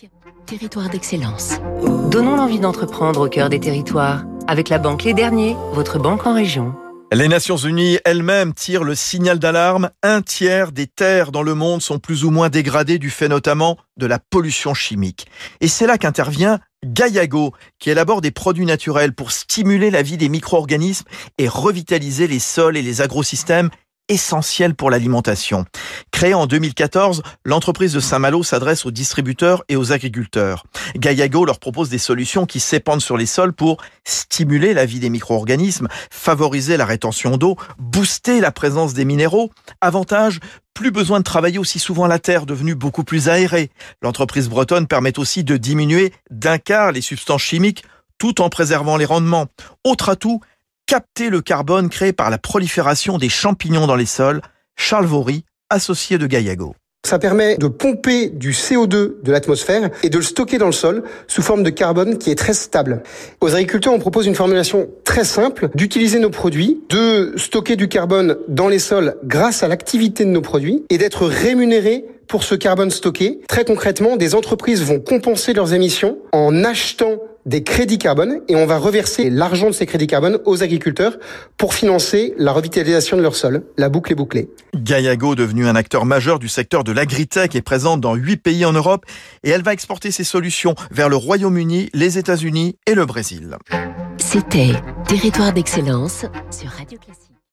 Banque, territoire d'excellence. Donnons l'envie d'entreprendre au cœur des territoires. Avec la banque Les Derniers, votre banque en région. Les Nations Unies elles-mêmes tirent le signal d'alarme. Un tiers des terres dans le monde sont plus ou moins dégradées du fait notamment de la pollution chimique. Et c'est là qu'intervient Gaiago, qui élabore des produits naturels pour stimuler la vie des micro-organismes et revitaliser les sols et les agrosystèmes essentiels pour l'alimentation. Créée en 2014, l'entreprise de Saint-Malo s'adresse aux distributeurs et aux agriculteurs. Gaiago leur propose des solutions qui s'épandent sur les sols pour stimuler la vie des micro-organismes, favoriser la rétention d'eau, booster la présence des minéraux. Avantage, plus besoin de travailler aussi souvent la terre, devenue beaucoup plus aérée. L'entreprise bretonne permet aussi de diminuer d'un quart les substances chimiques tout en préservant les rendements. Autre atout, capter le carbone créé par la prolifération des champignons dans les sols. Charles Vaury, associé de Gaiago. Ça permet de pomper du CO2 de l'atmosphère et de le stocker dans le sol sous forme de carbone qui est très stable. Aux agriculteurs, on propose une formulation très simple d'utiliser nos produits, de stocker du carbone dans les sols grâce à l'activité de nos produits et d'être rémunérés pour ce carbone stocké. Très concrètement, des entreprises vont compenser leurs émissions en achetant des crédits carbone et on va reverser l'argent de ces crédits carbone aux agriculteurs pour financer la revitalisation de leur sol. La boucle est bouclée. Gaiago, devenu un acteur majeur du secteur de l'agritech, est présente dans huit pays en Europe et elle va exporter ses solutions vers le Royaume-Uni, les États-Unis et le Brésil. C'était Territoire d'excellence sur Radio Classique.